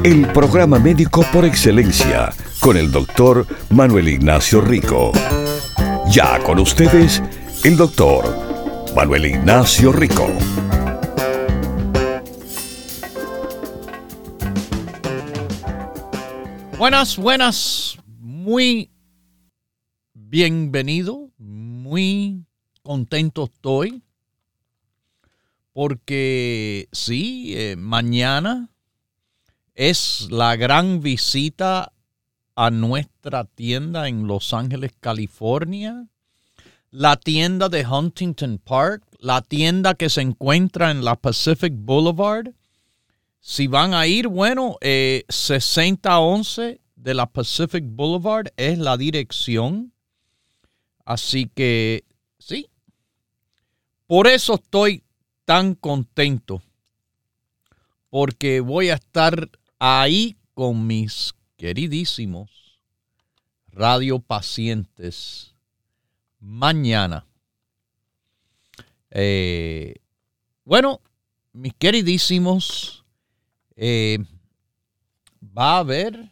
El programa médico por excelencia con el doctor Manuel Ignacio Rico. Ya con ustedes, el doctor Manuel Ignacio Rico. Buenas, buenas, muy bienvenido, muy contento estoy, porque sí, eh, mañana es la gran visita a nuestra tienda en Los Ángeles, California, la tienda de Huntington Park, la tienda que se encuentra en la Pacific Boulevard. Si van a ir, bueno, eh, 6011 de la Pacific Boulevard es la dirección. Así que, sí. Por eso estoy tan contento. Porque voy a estar ahí con mis queridísimos radio pacientes mañana. Eh, bueno, mis queridísimos, eh, va a haber,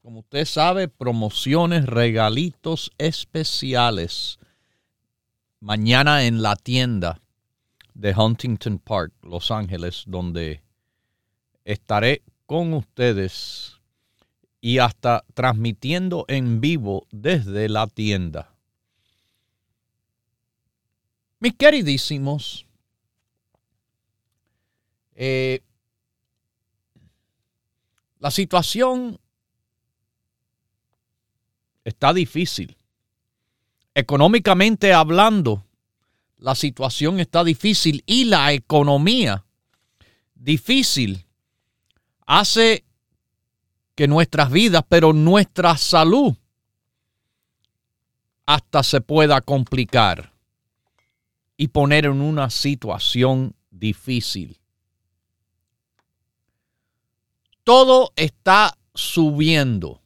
como usted sabe, promociones, regalitos especiales mañana en la tienda de Huntington Park, Los Ángeles, donde estaré con ustedes y hasta transmitiendo en vivo desde la tienda. Mis queridísimos, eh, la situación está difícil. Económicamente hablando, la situación está difícil y la economía difícil hace que nuestras vidas, pero nuestra salud hasta se pueda complicar y poner en una situación difícil. Todo está subiendo.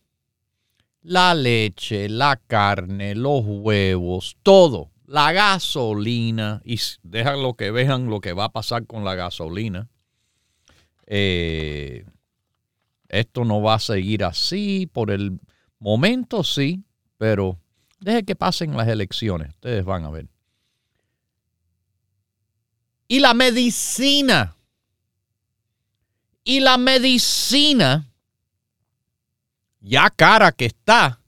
La leche, la carne, los huevos, todo. La gasolina. Y dejan lo que vean lo que va a pasar con la gasolina. Eh, esto no va a seguir así, por el momento sí, pero deje que pasen las elecciones, ustedes van a ver. Y la medicina, y la medicina, ya cara que está,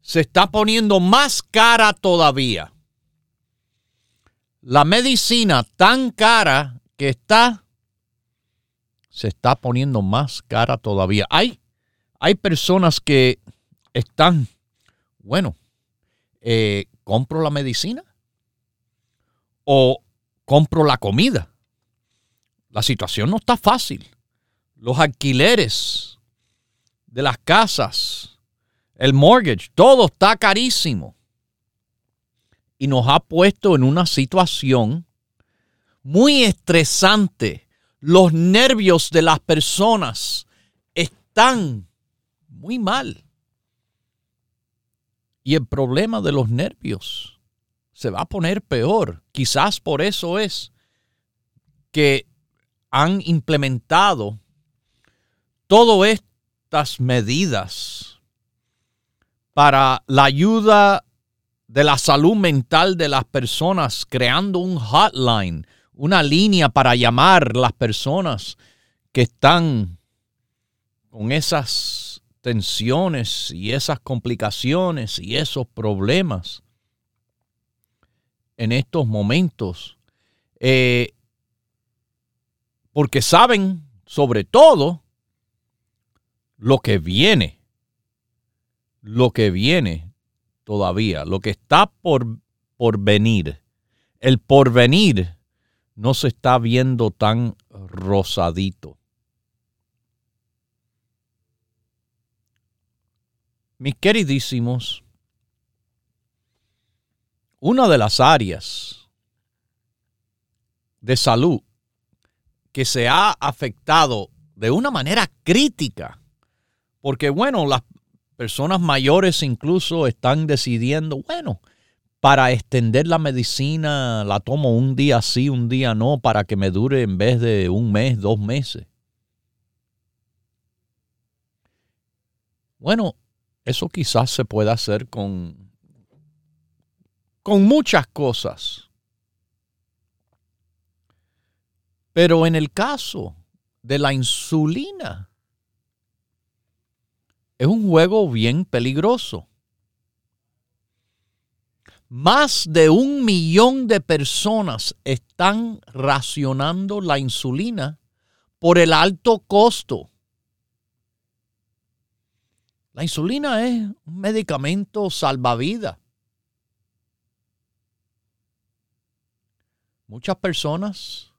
se está poniendo más cara todavía. La medicina tan cara que está se está poniendo más cara todavía. Hay, hay personas que están, bueno, eh, compro la medicina o compro la comida. La situación no está fácil. Los alquileres de las casas, el mortgage, todo está carísimo. Y nos ha puesto en una situación muy estresante los nervios de las personas están muy mal. Y el problema de los nervios se va a poner peor. Quizás por eso es que han implementado todas estas medidas para la ayuda de la salud mental de las personas, creando un hotline una línea para llamar las personas que están con esas tensiones y esas complicaciones y esos problemas en estos momentos. Eh, porque saben sobre todo lo que viene, lo que viene todavía, lo que está por, por venir. El porvenir no se está viendo tan rosadito. mis queridísimos, una de las áreas de salud que se ha afectado de una manera crítica, porque bueno, las personas mayores incluso están decidiendo, bueno, para extender la medicina la tomo un día sí, un día no, para que me dure en vez de un mes, dos meses. Bueno, eso quizás se pueda hacer con, con muchas cosas. Pero en el caso de la insulina, es un juego bien peligroso. Más de un millón de personas están racionando la insulina por el alto costo. La insulina es un medicamento salvavidas. Muchas personas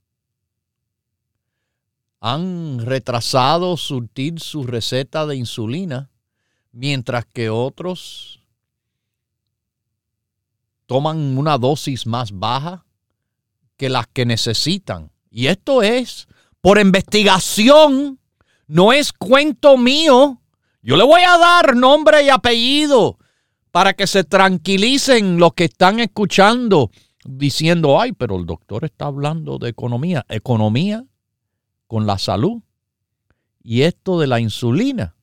han retrasado surtir su receta de insulina, mientras que otros toman una dosis más baja que las que necesitan. Y esto es por investigación, no es cuento mío. Yo le voy a dar nombre y apellido para que se tranquilicen los que están escuchando diciendo, ay, pero el doctor está hablando de economía. Economía con la salud. Y esto de la insulina.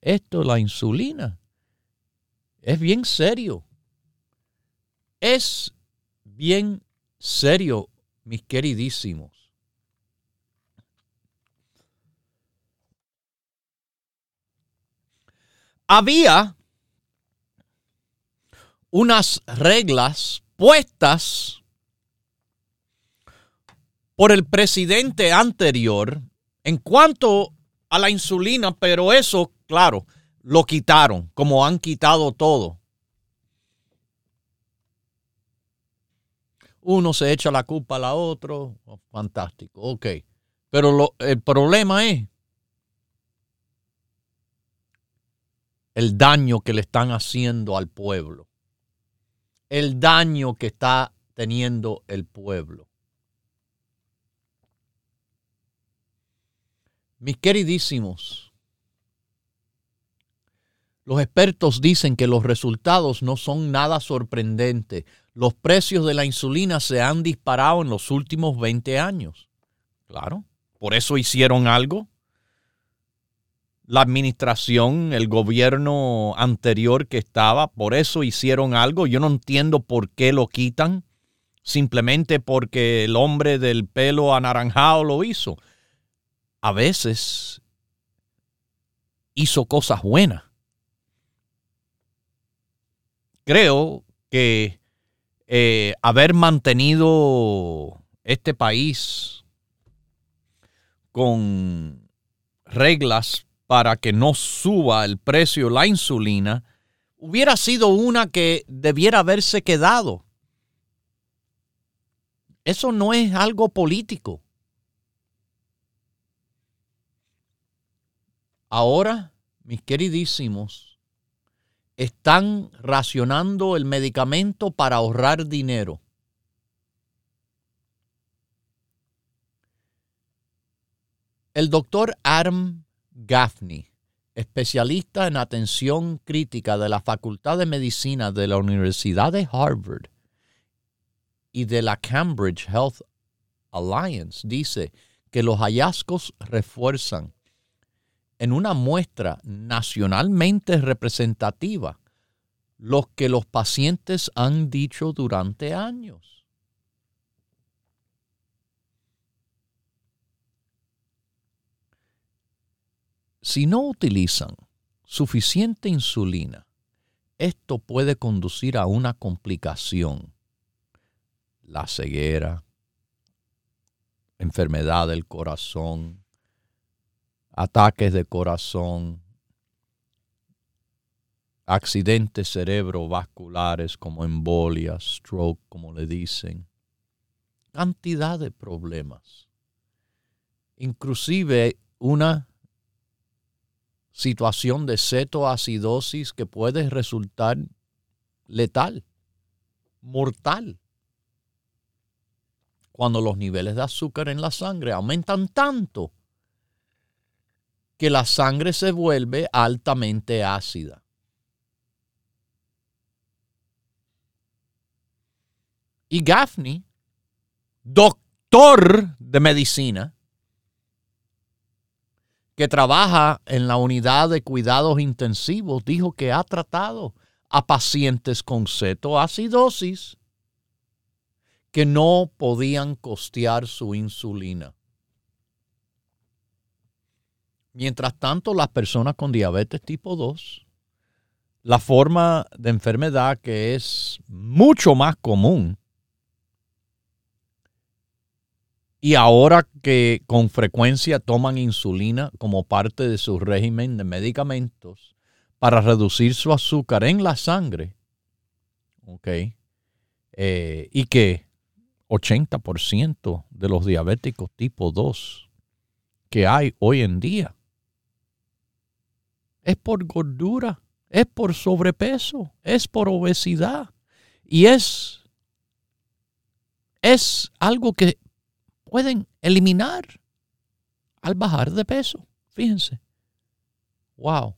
Esto de la insulina. Es bien serio. Es bien serio, mis queridísimos. había unas reglas puestas por el presidente anterior en cuanto a la insulina, pero eso, claro, lo quitaron, como han quitado todo. Uno se echa la culpa al otro, fantástico, ok. Pero el problema es el daño que le están haciendo al pueblo, el daño que está teniendo el pueblo. Mis queridísimos, los expertos dicen que los resultados no son nada sorprendentes. Los precios de la insulina se han disparado en los últimos 20 años. Claro, por eso hicieron algo la administración, el gobierno anterior que estaba, por eso hicieron algo. Yo no entiendo por qué lo quitan, simplemente porque el hombre del pelo anaranjado lo hizo. A veces hizo cosas buenas. Creo que eh, haber mantenido este país con reglas para que no suba el precio la insulina, hubiera sido una que debiera haberse quedado. Eso no es algo político. Ahora, mis queridísimos, están racionando el medicamento para ahorrar dinero. El doctor Adam Gaffney, especialista en atención crítica de la Facultad de Medicina de la Universidad de Harvard y de la Cambridge Health Alliance, dice que los hallazgos refuerzan en una muestra nacionalmente representativa lo que los pacientes han dicho durante años. Si no utilizan suficiente insulina, esto puede conducir a una complicación, la ceguera, enfermedad del corazón, ataques de corazón, accidentes cerebrovasculares como embolias, stroke, como le dicen, cantidad de problemas. Inclusive una situación de cetoacidosis que puede resultar letal, mortal, cuando los niveles de azúcar en la sangre aumentan tanto que la sangre se vuelve altamente ácida. Y Gaffney, doctor de medicina, que trabaja en la unidad de cuidados intensivos, dijo que ha tratado a pacientes con cetoacidosis que no podían costear su insulina. Mientras tanto, las personas con diabetes tipo 2, la forma de enfermedad que es mucho más común, y ahora que con frecuencia toman insulina como parte de su régimen de medicamentos para reducir su azúcar en la sangre, ¿ok? Eh, y que 80% de los diabéticos tipo 2 que hay hoy en día es por gordura, es por sobrepeso, es por obesidad. Y es, es algo que pueden eliminar al bajar de peso. Fíjense. Wow.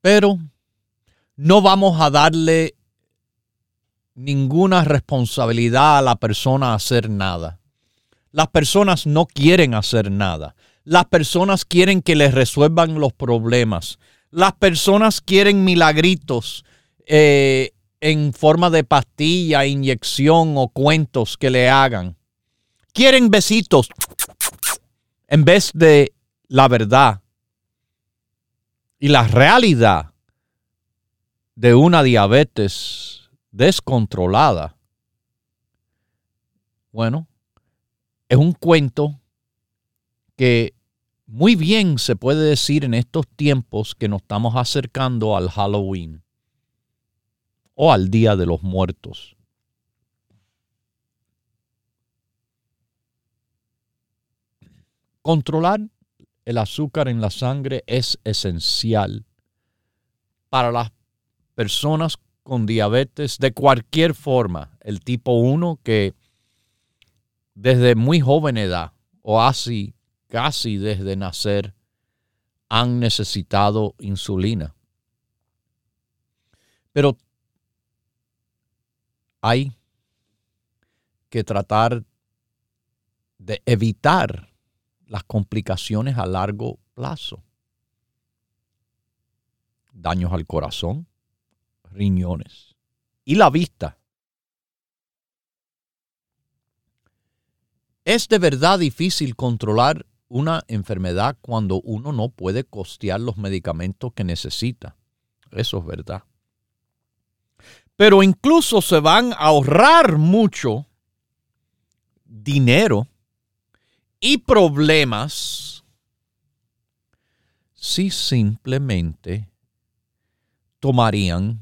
Pero no vamos a darle ninguna responsabilidad a la persona a hacer nada. Las personas no quieren hacer nada. Las personas quieren que les resuelvan los problemas. Las personas quieren milagritos eh, en forma de pastilla, inyección o cuentos que le hagan. Quieren besitos en vez de la verdad y la realidad de una diabetes descontrolada. Bueno, es un cuento que muy bien se puede decir en estos tiempos que nos estamos acercando al Halloween o al Día de los Muertos. Controlar el azúcar en la sangre es esencial para las personas con diabetes de cualquier forma, el tipo 1 que desde muy joven edad o así casi desde nacer han necesitado insulina. Pero hay que tratar de evitar las complicaciones a largo plazo. Daños al corazón, riñones y la vista. Es de verdad difícil controlar una enfermedad cuando uno no puede costear los medicamentos que necesita. Eso es verdad. Pero incluso se van a ahorrar mucho dinero y problemas si simplemente tomarían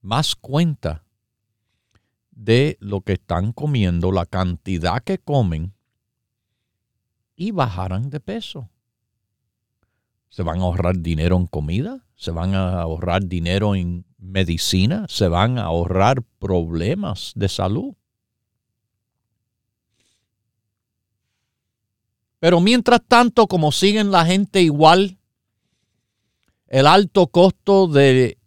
más cuenta de lo que están comiendo, la cantidad que comen y bajaran de peso. ¿Se van a ahorrar dinero en comida? ¿Se van a ahorrar dinero en medicina? ¿Se van a ahorrar problemas de salud? Pero mientras tanto, como siguen la gente igual, el alto costo de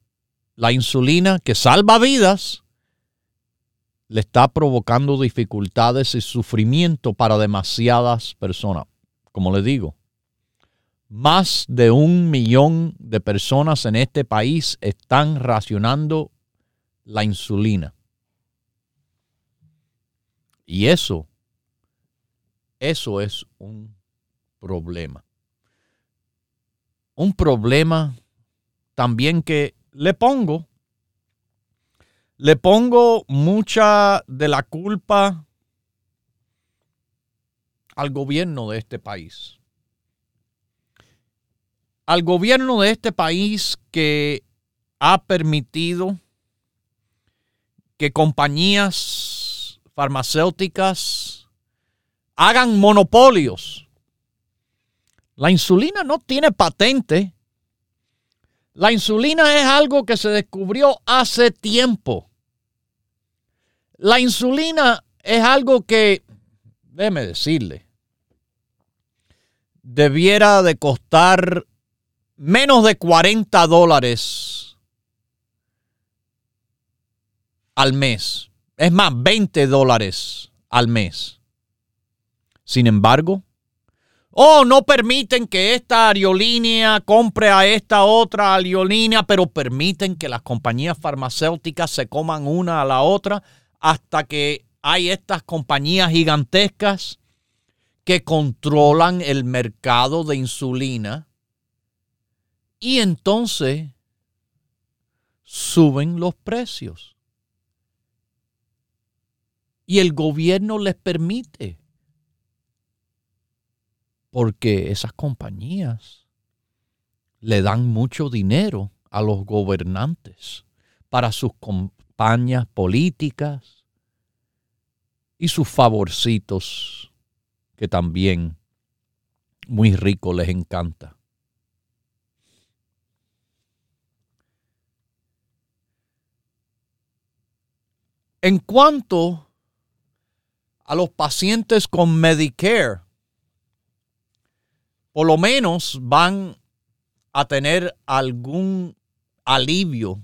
la insulina que salva vidas le está provocando dificultades y sufrimiento para demasiadas personas. Como le digo, más de un millón de personas en este país están racionando la insulina. Y eso, eso es un problema. Un problema también que le pongo, le pongo mucha de la culpa al gobierno de este país. Al gobierno de este país que ha permitido que compañías farmacéuticas hagan monopolios La insulina no tiene patente. La insulina es algo que se descubrió hace tiempo. La insulina es algo que, déjeme decirle, debiera de costar menos de 40 dólares al mes. Es más, 20 dólares al mes. Sin embargo, oh, no permiten que esta aerolínea compre a esta otra aerolínea, pero permiten que las compañías farmacéuticas se coman una a la otra hasta que hay estas compañías gigantescas que controlan el mercado de insulina y entonces suben los precios. Y el gobierno les permite. Porque esas compañías le dan mucho dinero a los gobernantes para sus campañas políticas y sus favorcitos que también muy rico les encanta. En cuanto a los pacientes con Medicare, por lo menos van a tener algún alivio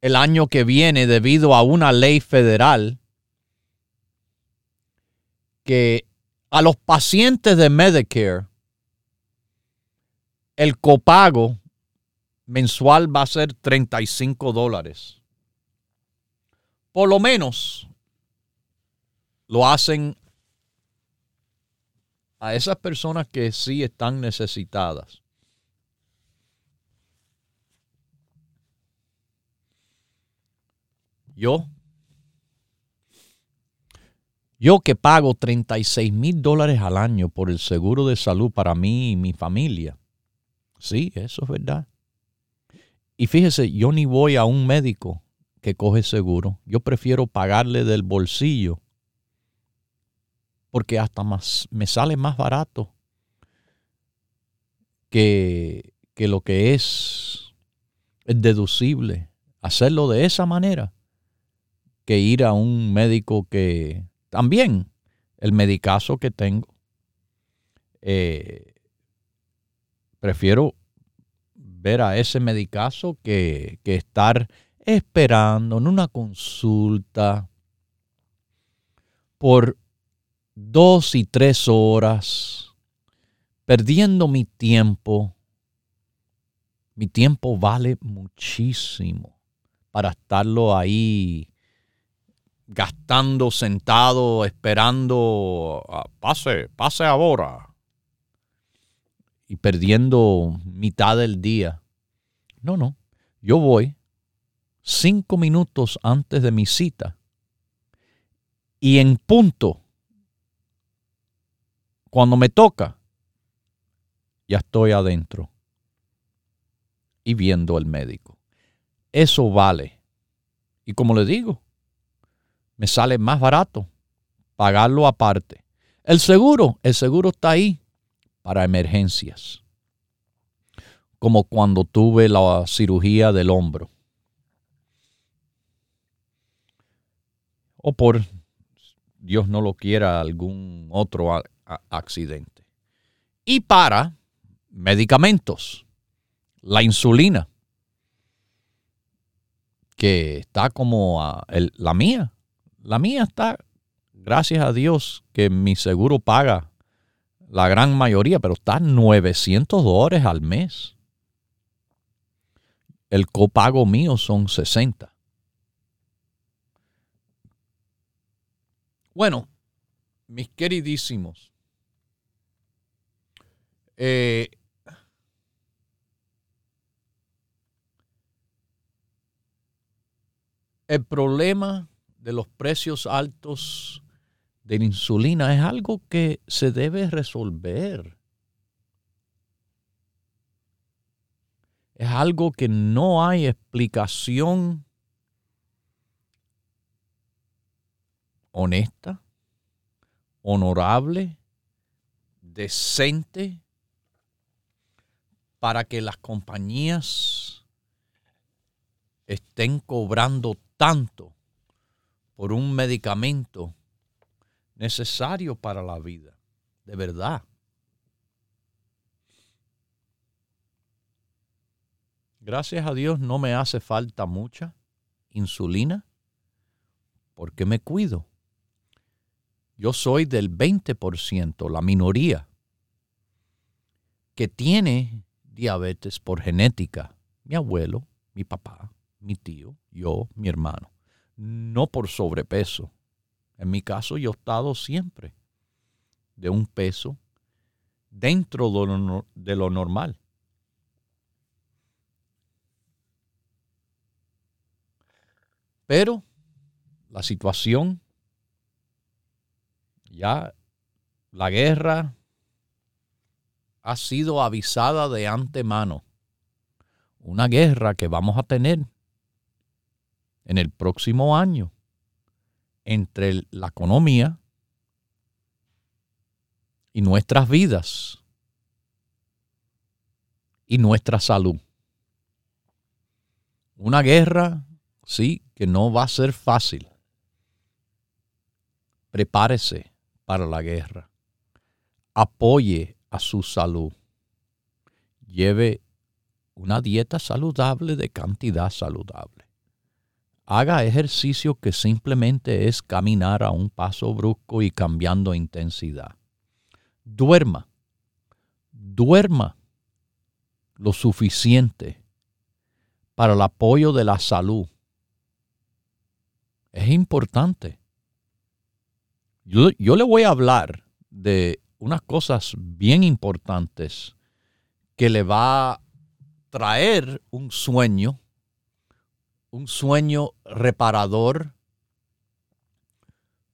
el año que viene debido a una ley federal que a los pacientes de Medicare el copago mensual va a ser 35 dólares. Por lo menos lo hacen a esas personas que sí están necesitadas. Yo, yo que pago 36 mil dólares al año por el seguro de salud para mí y mi familia. Sí, eso es verdad. Y fíjese, yo ni voy a un médico que coge seguro. Yo prefiero pagarle del bolsillo porque hasta más, me sale más barato que, que lo que es, deducible. Hacerlo de esa manera que ir a un médico que también el medicazo que tengo. Eh, prefiero ver a ese medicazo que, que estar esperando en una consulta por dos y tres horas, perdiendo mi tiempo. Mi tiempo vale muchísimo para estarlo ahí gastando sentado, esperando, pase, pase ahora, y perdiendo mitad del día. No, no, yo voy cinco minutos antes de mi cita y en punto, cuando me toca, ya estoy adentro y viendo al médico. Eso vale. Y como le digo, me sale más barato pagarlo aparte. El seguro, el seguro está ahí para emergencias. Como cuando tuve la cirugía del hombro. O por, Dios no lo quiera, algún otro accidente. Y para medicamentos, la insulina, que está como la mía, la mía está, gracias a Dios, que mi seguro paga la gran mayoría, pero está 900 dólares al mes. El copago mío son 60. Bueno, mis queridísimos, eh, el problema de los precios altos de la insulina es algo que se debe resolver. Es algo que no hay explicación honesta, honorable, decente para que las compañías estén cobrando tanto por un medicamento necesario para la vida, de verdad. Gracias a Dios no me hace falta mucha insulina porque me cuido. Yo soy del 20%, la minoría, que tiene diabetes por genética. Mi abuelo, mi papá, mi tío, yo, mi hermano. No por sobrepeso. En mi caso yo he estado siempre de un peso dentro de lo normal. Pero la situación, ya la guerra ha sido avisada de antemano. Una guerra que vamos a tener en el próximo año entre la economía y nuestras vidas y nuestra salud. Una guerra, sí, que no va a ser fácil. Prepárese para la guerra. Apoye a su salud. Lleve una dieta saludable de cantidad saludable. Haga ejercicio que simplemente es caminar a un paso brusco y cambiando intensidad. Duerma. Duerma lo suficiente para el apoyo de la salud es importante. Yo, le voy a hablar de unas cosas bien importantes que le va a traer un sueño, un sueño reparador,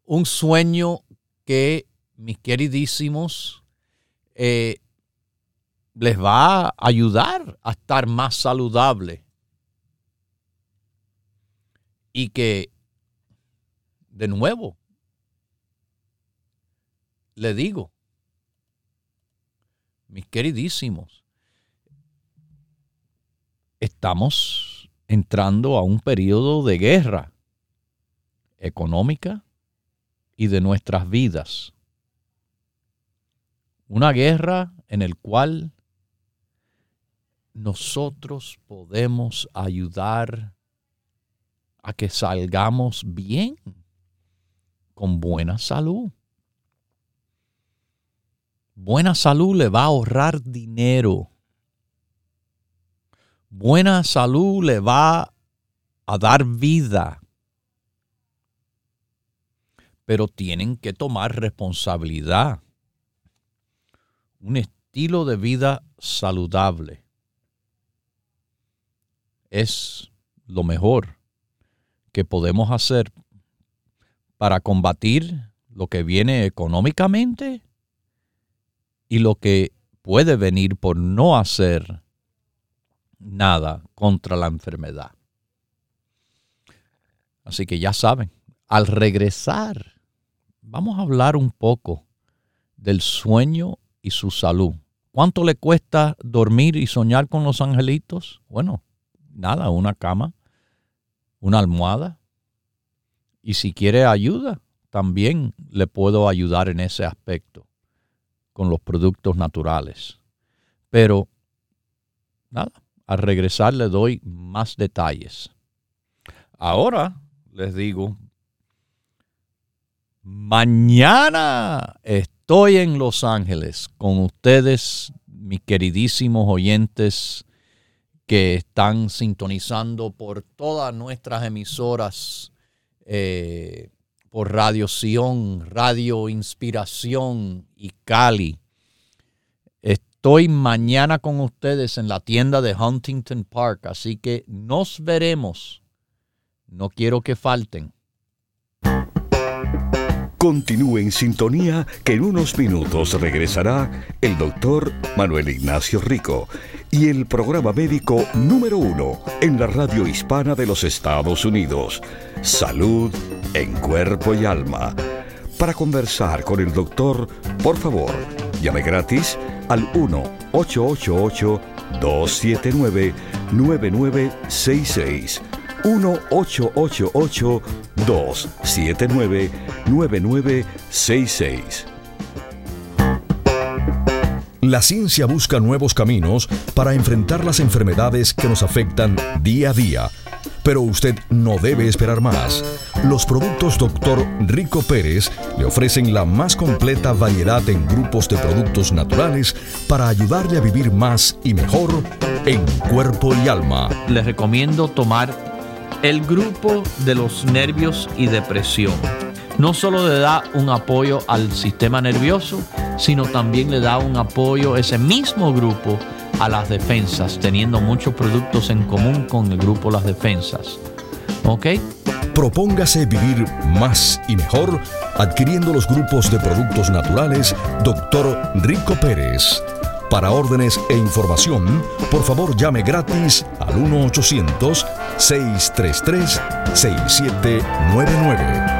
un sueño que, mis queridísimos, eh, les va a ayudar a estar más saludable. Y que de nuevo, le digo, mis queridísimos, estamos entrando a un periodo de guerra económica y de nuestras vidas. Una guerra en el cual nosotros podemos ayudar a que salgamos bien con buena salud. Buena salud le va a ahorrar dinero. Buena salud le va a dar vida. Pero tienen que tomar responsabilidad. Un estilo de vida saludable es lo mejor que podemos hacer para combatir lo que viene económicamente y lo que puede venir por no hacer nada contra la enfermedad. Así que ya saben, al regresar, vamos a hablar un poco del sueño y su salud. ¿Cuánto le cuesta dormir y soñar con los angelitos? Bueno, nada, una cama, una almohada, y si quiere ayuda, también le puedo ayudar en ese aspecto con los productos naturales. Pero, nada, al regresar le doy más detalles. Ahora les digo, mañana estoy en Los Ángeles con ustedes, mis queridísimos oyentes que están sintonizando por todas nuestras emisoras eh, por Radio Sion, Radio Inspiración y Cali. Estoy mañana con ustedes en la tienda de Huntington Park, así que nos veremos. No quiero que falten. Continúe en sintonía que en unos minutos regresará el doctor Manuel Ignacio Rico y el programa médico número uno en la radio hispana de los Estados Unidos, Salud en Cuerpo y Alma. Para conversar con el doctor, por favor, Llame gratis al 1-888-279-9966. 1-888-279-9966. La ciencia busca nuevos caminos para enfrentar las enfermedades que nos afectan día a día. Pero usted no debe esperar más. Los productos Dr. Rico Pérez le ofrecen la más completa variedad en grupos de productos naturales para ayudarle a vivir más y mejor en cuerpo y alma. Les recomiendo tomar el grupo de los nervios y depresión. No solo le da un apoyo al sistema nervioso, sino también le da un apoyo ese mismo grupo a las defensas, teniendo muchos productos en común con el grupo Las Defensas. ¿Ok? Propóngase vivir más y mejor adquiriendo los grupos de productos naturales Dr. Rico Pérez. Para órdenes e información, por favor llame gratis al 1-800-633-6799.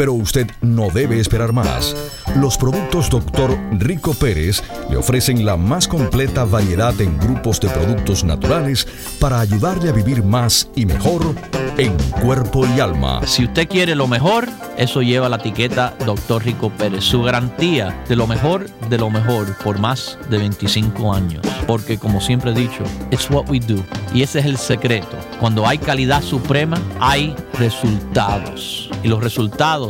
Pero usted no debe esperar más. Los productos Dr. Rico Pérez le ofrecen la más completa variedad en grupos de productos naturales para ayudarle a vivir más y mejor en cuerpo y alma. Si usted quiere lo mejor, eso lleva la etiqueta Dr. Rico Pérez. Su garantía de lo mejor, de lo mejor, por más de 25 años. Porque como siempre he dicho, it's what we do. Y ese es el secreto. Cuando hay calidad suprema, hay resultados. Y los resultados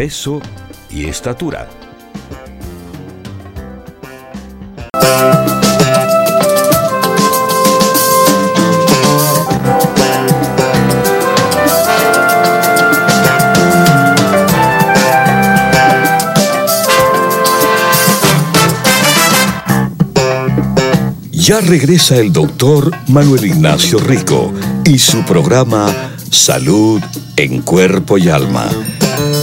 peso y estatura. Ya regresa el doctor Manuel Ignacio Rico y su programa Salud en Cuerpo y Alma.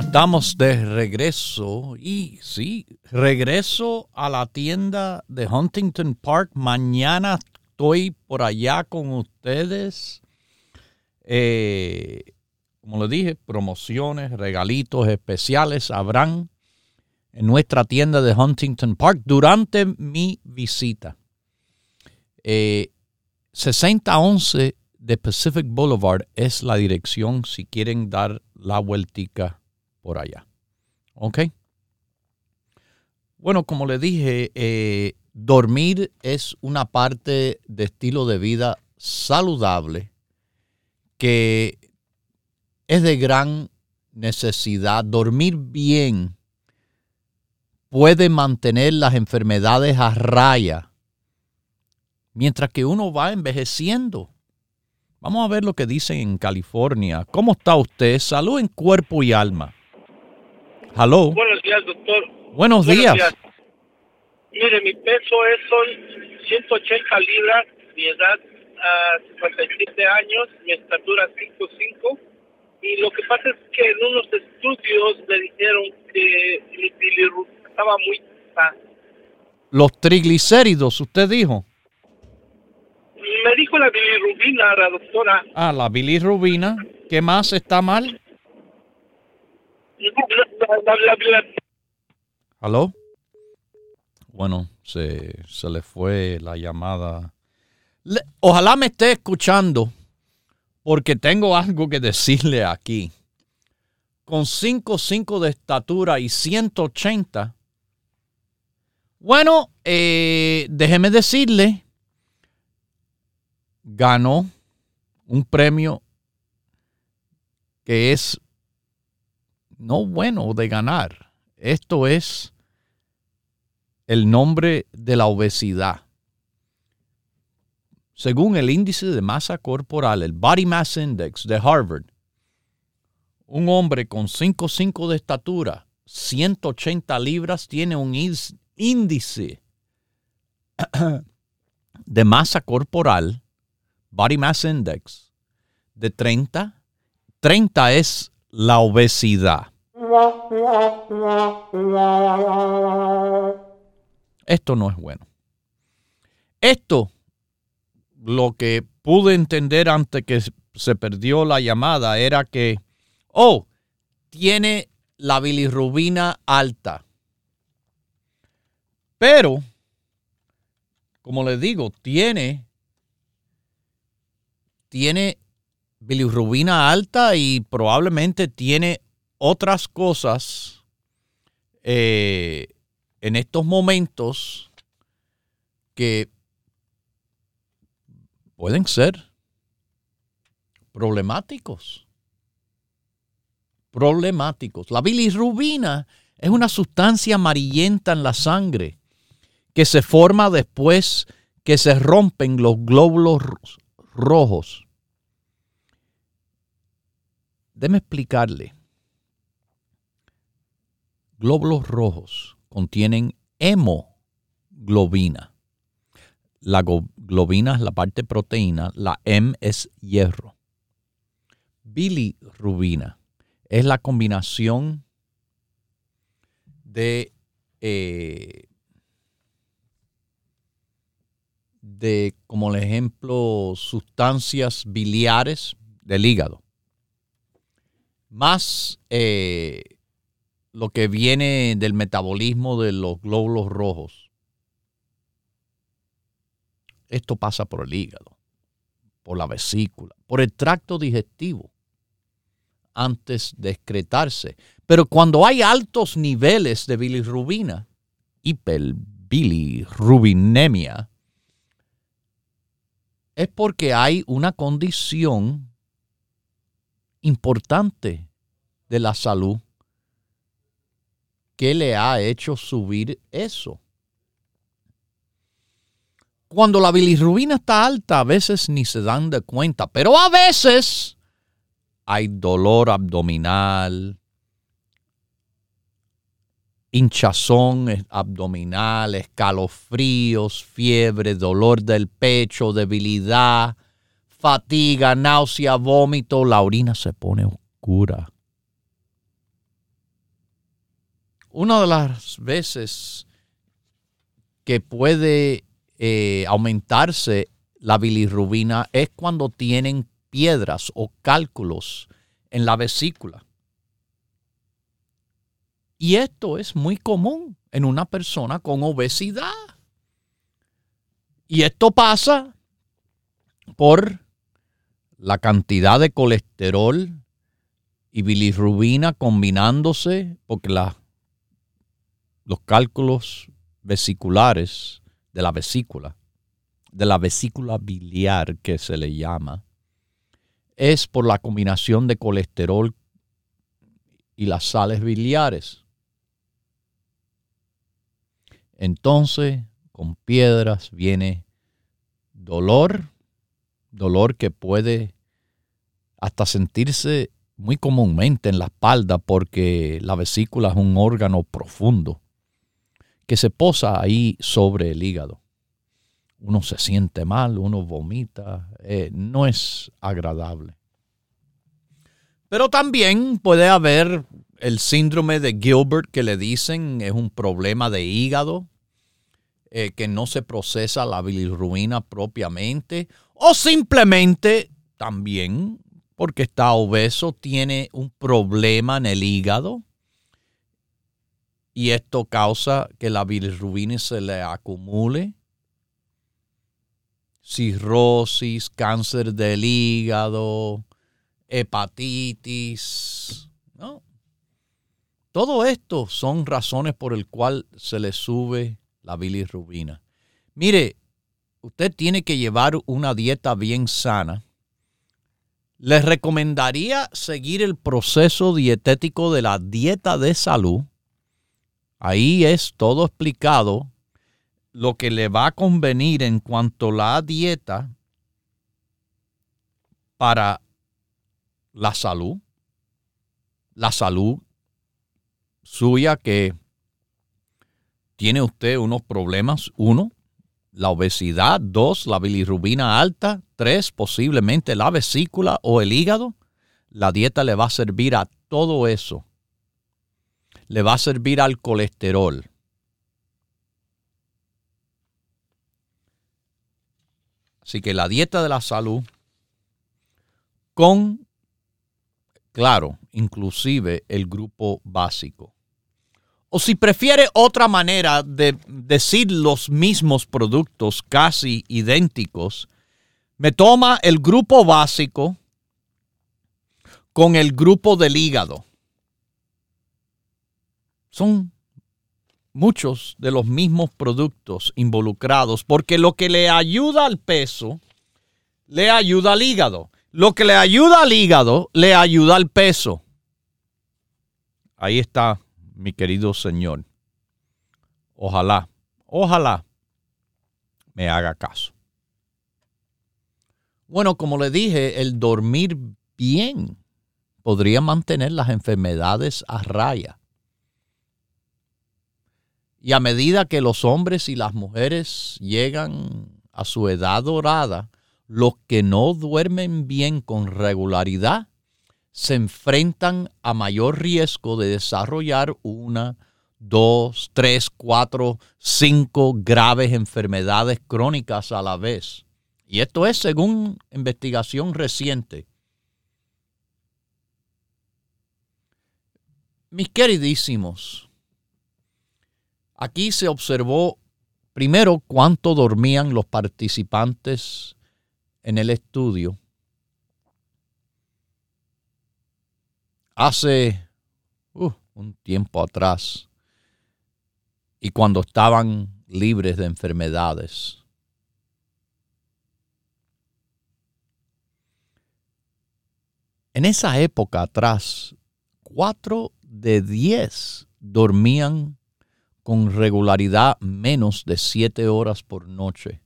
Estamos de regreso y sí, regreso a la tienda de Huntington Park. Mañana estoy por allá con ustedes Eh, como le dije, promociones, regalitos especiales habrán en nuestra tienda de Huntington Park durante mi visita. 6011 eh, de Pacific Boulevard es la dirección si quieren dar la vueltica por allá. ¿Ok? Bueno, como le dije, eh, dormir es una parte de estilo de vida saludable que es de gran necesidad. Dormir bien puede mantener las enfermedades a raya mientras que uno va envejeciendo. Vamos a ver lo que dicen en California. ¿Cómo está usted? Salud en cuerpo y alma. Hello. Buenos días, doctor. Buenos, días. Mire, mi peso es son 180 libras, mi edad a 57 años, mi estatura 5'5". Y lo que pasa es que en unos estudios me dijeron que mi bilirrubina estaba muy Los triglicéridos, usted dijo. Me dijo la bilirrubina, la doctora. Ah, la bilirrubina. ¿Qué más está mal? ¿Aló? Bueno, se, se le fue la llamada. ojalá me esté escuchando porque tengo algo que decirle aquí. Con 5'5 de estatura y 180. Bueno, eh, déjeme decirle, ganó un premio que es no bueno de ganar. Esto es el nombre de la obesidad. Según el índice de masa corporal, el Body Mass Index de Harvard, un hombre con 5,5 de estatura, 180 libras, tiene un índice de masa corporal, Body Mass Index, de 30. 30 es la obesidad. Esto no es bueno. Esto lo que pude entender antes que se perdió la llamada era que, oh, tiene la bilirrubina alta. Pero, como les digo, tiene, tiene bilirrubina alta y probablemente tiene otras cosas eh, en estos momentos que pueden ser problemáticos. Problemáticos. La bilirrubina es una sustancia amarillenta en la sangre que se forma después que se rompen los glóbulos rojos. Déme explicarle. Glóbulos rojos contienen hemoglobina. La globina es la parte proteína, la M es hierro. Bilirrubina es la combinación de, eh, de, como el ejemplo, sustancias biliares del hígado, más eh, lo que viene del metabolismo de los glóbulos rojos esto pasa por el hígado, por la vesícula, por el tracto digestivo antes de excretarse. Pero cuando hay altos niveles de bilirrubina, hiperbilirrubinemia, es porque hay una condición importante de la salud que le ha hecho subir eso. Cuando la bilirrubina está alta, a veces ni se dan de cuenta, pero a veces hay dolor abdominal, hinchazón abdominal, escalofríos, fiebre, dolor del pecho, debilidad, fatiga, náusea, vómito, la orina se pone oscura. Una de las veces que puede eh, aumentarse la bilirrubina es cuando tienen piedras o cálculos en la vesícula. Y esto es muy común en una persona con obesidad. Y esto pasa por la cantidad de colesterol y bilirrubina combinándose, porque los cálculos vesiculares de la vesícula, de la vesícula biliar que se le llama, es por la combinación de colesterol y las sales biliares. Entonces, con piedras viene dolor, dolor que puede hasta sentirse muy comúnmente en la espalda porque la vesícula es un órgano profundo que se posa ahí sobre el hígado. Uno se siente mal, uno vomita, eh, no es agradable. Pero también puede haber el síndrome de Gilbert que le dicen es un problema de hígado, eh, que no se procesa la bilirrubina propiamente, o simplemente también porque está obeso, tiene un problema en el hígado y esto causa que la bilirrubina se le acumule. Cirrosis, cáncer del hígado, hepatitis, ¿no? Todo esto son razones por el cual se le sube la bilirrubina. Mire, usted tiene que llevar una dieta bien sana les recomendaría seguir el proceso dietético de la dieta de salud. Ahí es todo explicado lo que le va a convenir en cuanto a la dieta para la salud. La salud suya que tiene usted unos problemas. Uno, la obesidad, dos, la bilirrubina alta, tres, posiblemente la vesícula o el hígado, la dieta le va a servir a todo eso. Le va a servir al colesterol. Así que la dieta de la salud con, claro, inclusive el grupo básico. O si prefiere otra manera de decir los mismos productos casi idénticos, me toma el grupo básico con el grupo del hígado. Son muchos de los mismos productos involucrados porque lo que le ayuda al peso, le ayuda al hígado. Lo que le ayuda al hígado, le ayuda al peso. Ahí está mi querido Señor. Ojalá, ojalá me haga caso. Bueno, como le dije, el dormir bien podría mantener las enfermedades a raya. Y a medida que los hombres y las mujeres llegan a su edad dorada, los que no duermen bien con regularidad se enfrentan a mayor riesgo de desarrollar una, dos, tres, cuatro, cinco graves enfermedades crónicas a la vez. Y esto es según investigación reciente. Mis queridísimos, aquí se observó primero cuánto dormían los participantes en el estudio hace uh, un tiempo atrás y cuando estaban libres de enfermedades. En esa época atrás, cuatro de diez dormían con regularidad menos de siete horas por noche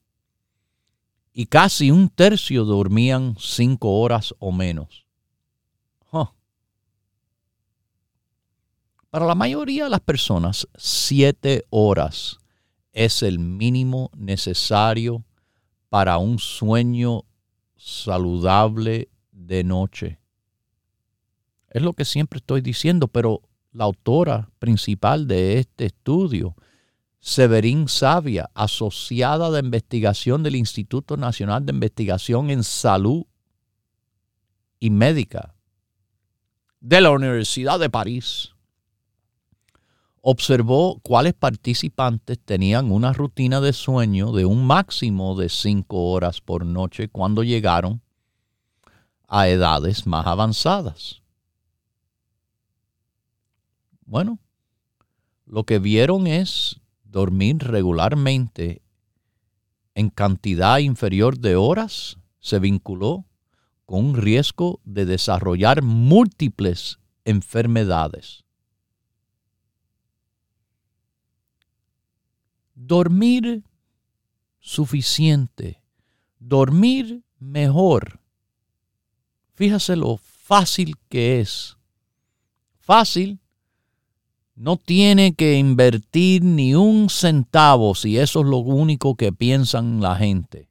y casi un tercio dormían cinco horas o menos. Para la mayoría de las personas, siete horas es el mínimo necesario para un sueño saludable de noche. Es lo que siempre estoy diciendo, pero la autora principal de este estudio, Severín Savia, asociada de investigación del Instituto Nacional de Investigación en Salud y Médica de la Universidad de París observó cuáles participantes tenían una rutina de sueño de un máximo de cinco horas por noche cuando llegaron a edades más avanzadas. Bueno, lo que vieron es dormir regularmente en cantidad inferior de horas se vinculó con un riesgo de desarrollar múltiples enfermedades. Dormir suficiente, dormir mejor. Fíjese lo fácil que es. Fácil no tiene que invertir ni un centavo si eso es lo único que piensan la gente.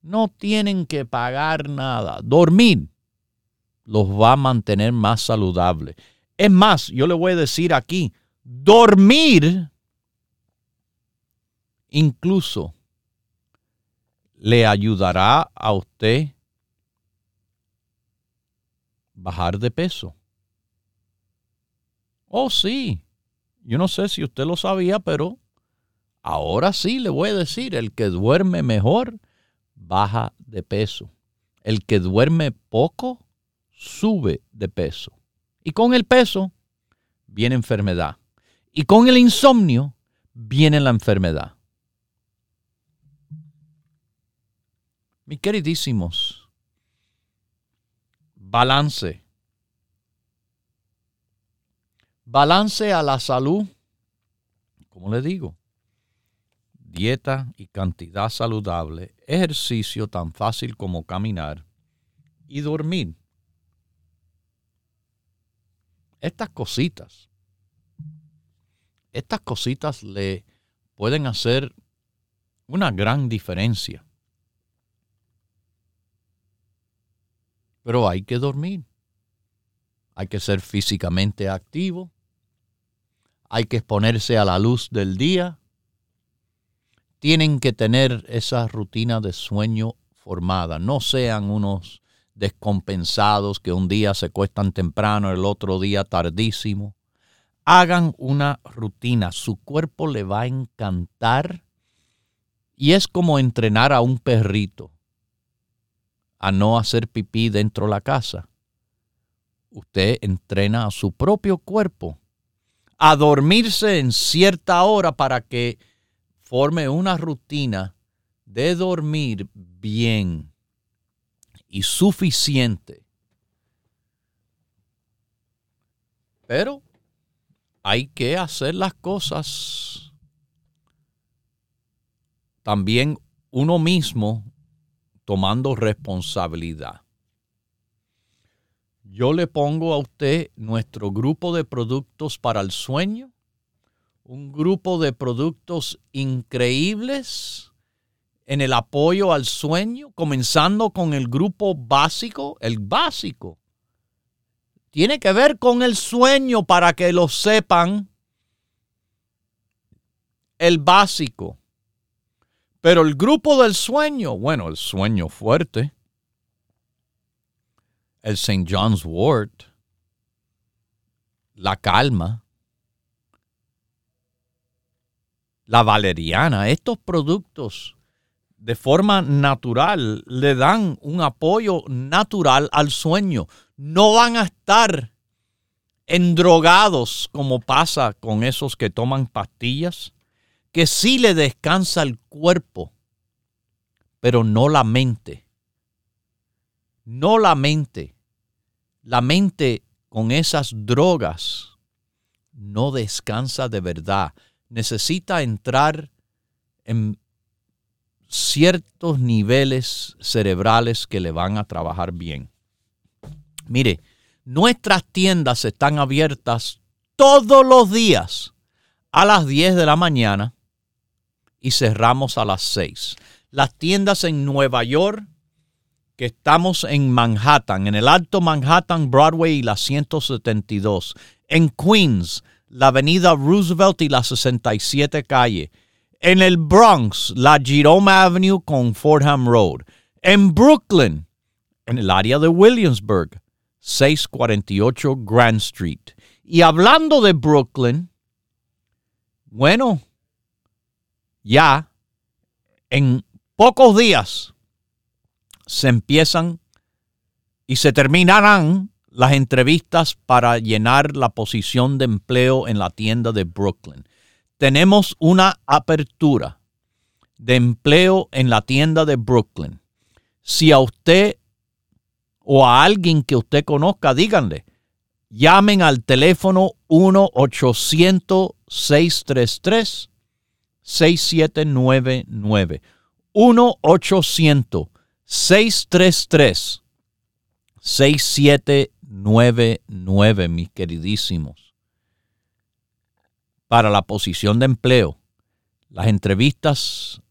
No tienen que pagar nada. Dormir los va a mantener más saludables. Es más, yo le voy a decir aquí, dormir incluso le ayudará a usted bajar de peso. Oh, sí. Yo no sé si usted lo sabía, pero ahora sí le voy a decir, el que duerme mejor baja de peso. El que duerme poco sube de peso. Y con el peso viene enfermedad. Y con el insomnio viene la enfermedad. Mis queridísimos, balance Balance a la salud, como le digo, dieta y cantidad saludable, ejercicio tan fácil como caminar y dormir. Estas cositas, estas cositas le pueden hacer una gran diferencia. Pero hay que dormir. Hay que ser físicamente activo, hay que exponerse a la luz del día, tienen que tener esa rutina de sueño formada, no sean unos descompensados que un día se cuestan temprano, el otro día tardísimo. Hagan una rutina, su cuerpo le va a encantar. Y es como entrenar a un perrito a no hacer pipí dentro de la casa usted entrena a su propio cuerpo a dormirse en cierta hora para que forme una rutina de dormir bien y suficiente. Pero hay que hacer las cosas también uno mismo tomando responsabilidad yo le pongo a usted nuestro grupo de productos para el sueño, un grupo de productos increíbles en el apoyo al sueño, comenzando con el grupo básico, el básico. Tiene que ver con el sueño para que lo sepan. El básico. Pero el grupo del sueño, bueno, el sueño fuerte el St. John's Wort, la calma, la valeriana, estos productos de forma natural le dan un apoyo natural al sueño. No van a estar endrogados como pasa con esos que toman pastillas, que sí le descansa el cuerpo, pero no la mente no la mente. La mente con esas drogas no descansa de verdad. Necesita entrar en ciertos niveles cerebrales que le van a trabajar bien. Mire, nuestras tiendas están abiertas todos los días a las 10 de la mañana y cerramos a las 6. Las tiendas en Nueva York, que estamos en Manhattan, en el Alto Manhattan, Broadway y la 172, en Queens, la avenida Roosevelt y la 67 calle, en el Bronx, la Jerome Avenue con Fordham Road, en Brooklyn, en el área de Williamsburg, 648 Grand Street. Y hablando de Brooklyn, bueno, ya en pocos días se empiezan y se terminarán las entrevistas para llenar la posición de empleo en la tienda de Brooklyn. Tenemos una apertura de empleo en la tienda de Brooklyn. Si a usted o a alguien que usted conozca, díganle, llamen al teléfono 1-800-633-6799. 1-800-633-6799, mis queridísimos. Para la posición de empleo, las entrevistas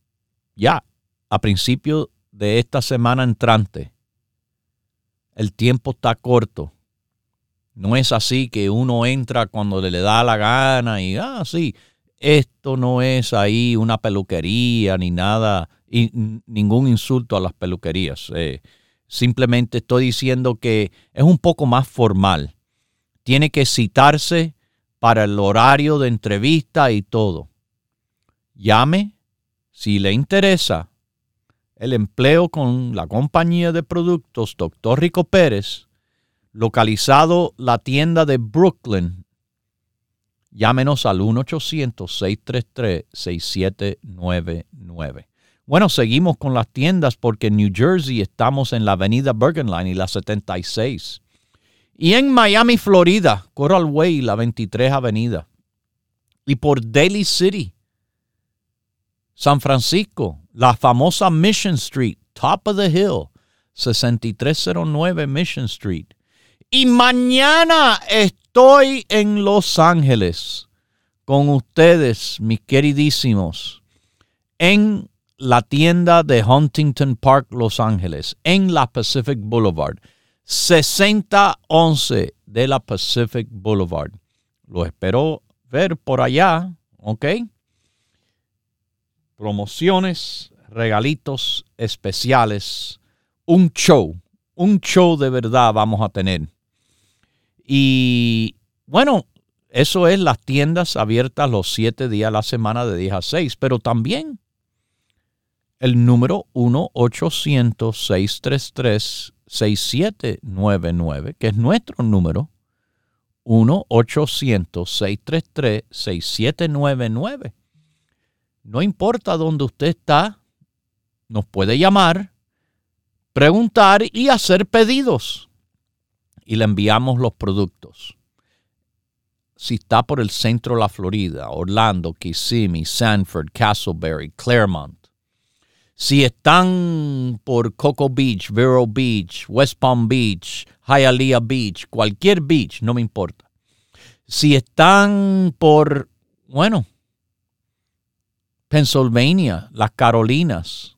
ya a principio de esta semana entrante el tiempo está corto. No es así que uno entra cuando le da la gana y, ah, sí, esto no es ahí una peluquería ni nada, y ningún insulto a las peluquerías. Eh, simplemente estoy diciendo que es un poco más formal. Tiene que citarse para el horario de entrevista y todo. Llame si le interesa el empleo con la compañía de productos Dr. Rico Pérez, localizado la tienda de Brooklyn, llámenos al 1-800-633-6799. Bueno, seguimos con las tiendas porque en New Jersey estamos en la avenida Bergen Line y la 76. Y en Miami, Florida, Coral Way, la 23 Avenida. Y por Daly City, San Francisco, la famosa Mission Street, Top of the Hill, 6309 Mission Street. Y mañana estoy en Los Ángeles con ustedes, mis queridísimos, en la tienda de Huntington Park, Los Ángeles, en la Pacific Boulevard, 6011 de la Pacific Boulevard. Lo espero ver por allá, ¿ok? promociones, regalitos especiales, un show, un show de verdad vamos a tener. Y bueno, eso es las tiendas abiertas los siete días a la semana de 10 a 6, pero también el número 1-800-633-6799, que es nuestro número, 1-800-633-6799 no importa dónde usted está, nos puede llamar, preguntar y hacer pedidos. Y le enviamos los productos. Si está por el centro de la Florida, Orlando, Kissimmee, Sanford, Castleberry, Claremont. Si están por Cocoa Beach, Vero Beach, West Palm Beach, Hialeah Beach, cualquier beach, no me importa. Si están por, bueno, Pennsylvania, las Carolinas,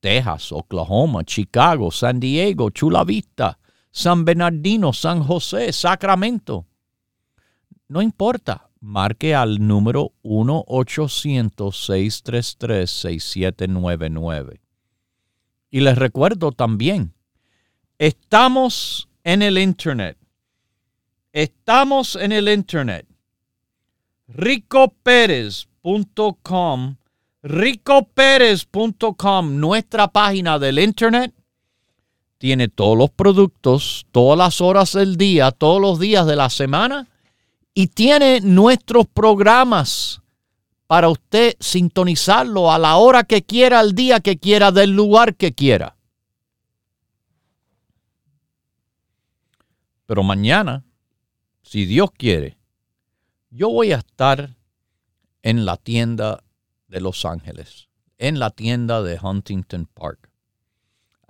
Texas, Oklahoma, Chicago, San Diego, Chula Vista, San Bernardino, San José, Sacramento. No importa, marque al número 1-800-633-6799. Y les recuerdo también, estamos en el Internet. Estamos en el Internet. Rico Pérez ricopérez.com, ricopérez.com, nuestra página del internet, tiene todos los productos, todas las horas del día, todos los días de la semana y tiene nuestros programas para usted sintonizarlo a la hora que quiera, al día que quiera, del lugar que quiera. Pero mañana, si Dios quiere, yo voy a estar en la tienda de Los Ángeles, en la tienda de Huntington Park,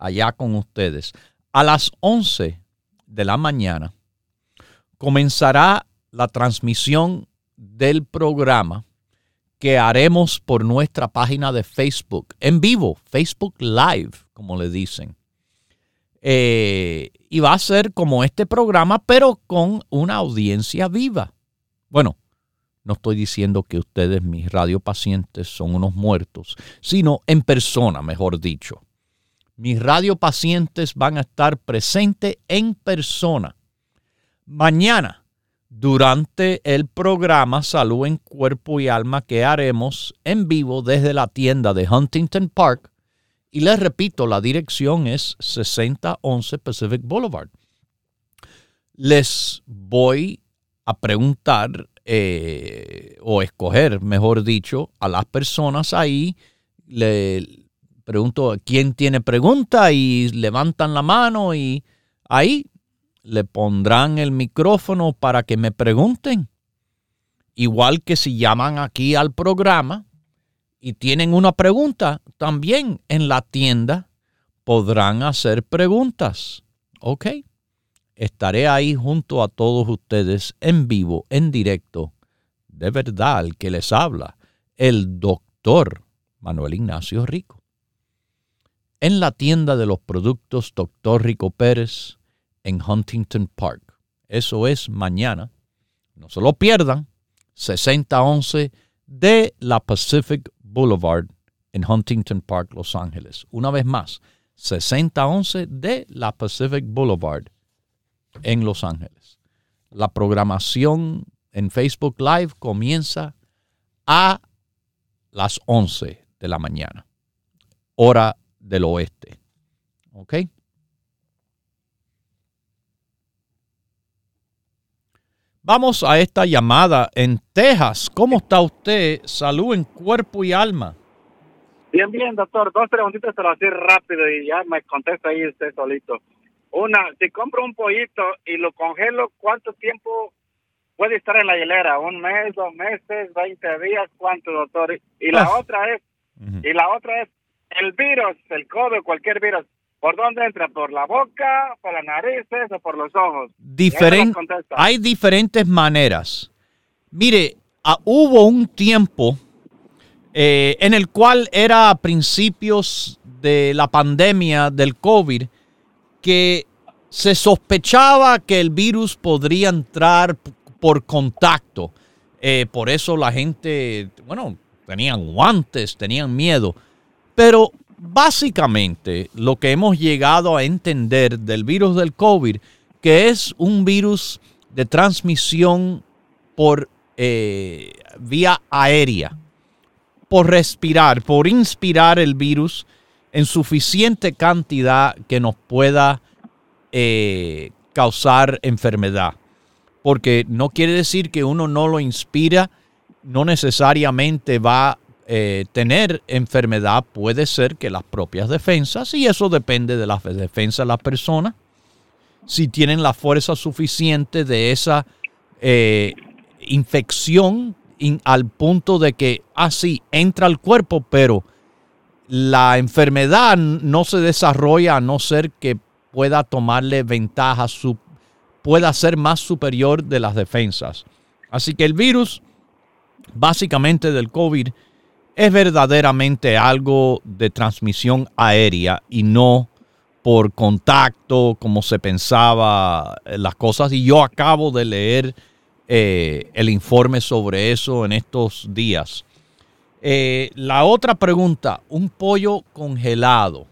allá con ustedes. A las 11 de la mañana comenzará la transmisión del programa que haremos por nuestra página de Facebook, en vivo, Facebook Live, como le dicen. Eh, y va a ser como este programa, pero con una audiencia viva. Bueno, no estoy diciendo que ustedes, mis radiopacientes, son unos muertos, sino en persona, mejor dicho. Mis radiopacientes van a estar presentes en persona. Mañana, durante el programa Salud en Cuerpo y Alma que haremos en vivo desde la tienda de Huntington Park, y les repito, la dirección es 6011 Pacific Boulevard. Les voy a preguntar eh, o escoger, mejor dicho, a las personas ahí. Le pregunto quién tiene pregunta y levantan la mano y ahí le pondrán el micrófono para que me pregunten. Igual que si llaman aquí al programa, y tienen una pregunta, también en la tienda podrán hacer preguntas. ¿Ok? Estaré ahí junto a todos ustedes en vivo, en directo. De verdad, el que les habla, el doctor Manuel Ignacio Rico. En la tienda de los productos Doctor Rico Pérez en Huntington Park. Eso es mañana. No se lo pierdan. 6011 de la Pacific Boulevard en Huntington Park, Los Ángeles. Una vez más, 6011 de la Pacific Boulevard en Los Ángeles. La programación en Facebook Live comienza a las 11 de la mañana, hora del oeste. ¿Ok? Vamos a esta llamada en Texas. ¿Cómo está usted? Salud en cuerpo y alma. Bien, bien, doctor. Dos preguntitas lo hacer rápido y ya me contesta ahí usted solito. Una, si compro un pollito y lo congelo, ¿cuánto tiempo puede estar en la hielera? ¿Un mes, dos meses, veinte días? ¿Cuánto, doctor? Y la Ah. otra es, y la otra es, el virus, el COVID, cualquier virus, ¿por dónde entra? ¿Por la boca, por las narices o por los ojos? Hay diferentes maneras. Mire, ah, hubo un tiempo eh, en el cual era a principios de la pandemia del COVID que se sospechaba que el virus podría entrar por contacto. Eh, por eso la gente, bueno, tenían guantes, tenían miedo. Pero básicamente lo que hemos llegado a entender del virus del COVID, que es un virus de transmisión por eh, vía aérea, por respirar, por inspirar el virus en suficiente cantidad que nos pueda eh, causar enfermedad. Porque no quiere decir que uno no lo inspira, no necesariamente va eh, tener enfermedad. Puede ser que las propias defensas, y eso depende de las defensas de la persona, si tienen la fuerza suficiente de esa eh, infección in- al punto de que, así entra al cuerpo, pero la enfermedad no se desarrolla a no ser que pueda tomarle ventaja, pueda ser más superior de las defensas. Así que el virus, básicamente del COVID, es verdaderamente algo de transmisión aérea y no por contacto, como se pensaba eh, las cosas. Y yo acabo de leer eh, el informe sobre eso en estos días. Eh, la otra pregunta, un pollo congelado.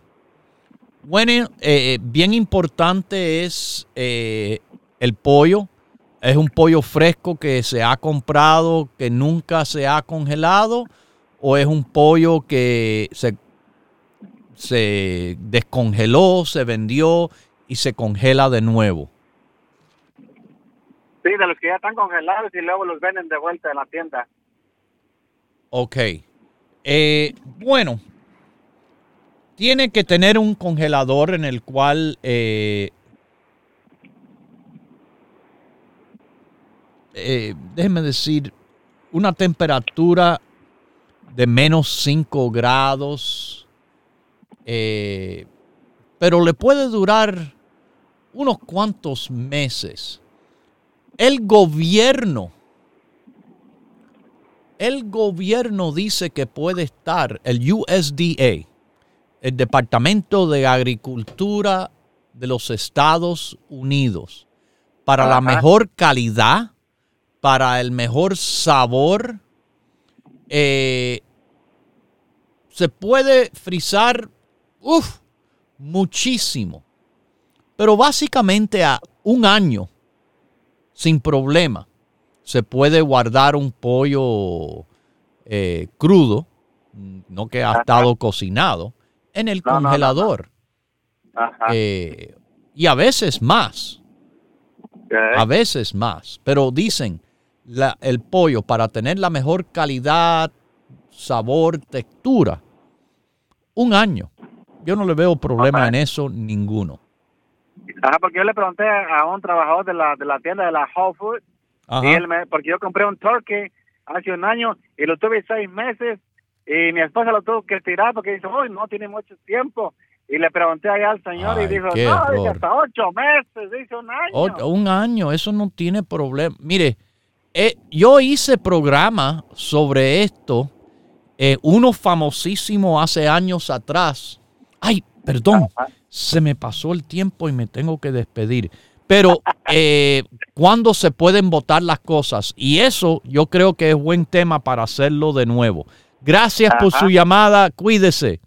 Bueno, eh, bien importante es el pollo. Es un pollo fresco que se ha comprado, que nunca se ha congelado, o es un pollo que se, se descongeló, se vendió y se congela de nuevo. Sí, de los que ya están congelados y luego los venden de vuelta en la tienda. Ok. Eh, bueno, tiene que tener un congelador en el cual eh, eh, déjeme decir, una temperatura de menos 5 grados, eh, pero le puede durar unos cuantos meses. El gobierno, el gobierno dice que puede estar, el USDA, el Departamento de Agricultura de los Estados Unidos, para la mejor calidad, para el mejor sabor, eh, se puede frizar uf, muchísimo. Pero básicamente a un año, sin problema, se puede guardar un pollo eh, crudo, no que ha estado cocinado, en el congelador. Eh, y a veces más. A veces más. Pero dicen, el pollo para tener la mejor calidad, sabor, textura, un año. Yo no le veo problema en eso ninguno. Ajá, porque yo le pregunté a un trabajador de la, de la tienda de la Whole Foods, y él me, porque yo compré un turkey hace un año y lo tuve seis meses y mi esposa lo tuvo que tirar porque dice, uy, no tiene mucho tiempo. Y le pregunté allá al señor y dijo, no, hasta ocho meses, dice un año. un año, eso no tiene problema. Mire, eh, yo hice programa sobre esto, eh, uno famosísimo hace años atrás. Ay, perdón, se me pasó el tiempo y me tengo que despedir. Pero eh, cuándo se pueden votar las cosas. Y eso yo creo que es buen tema para hacerlo de nuevo. Gracias por su llamada, cuídese.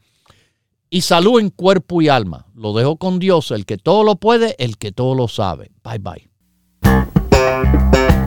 Y salud en cuerpo y alma. Lo dejo con Dios, el que todo lo puede, el que todo lo sabe. Bye bye.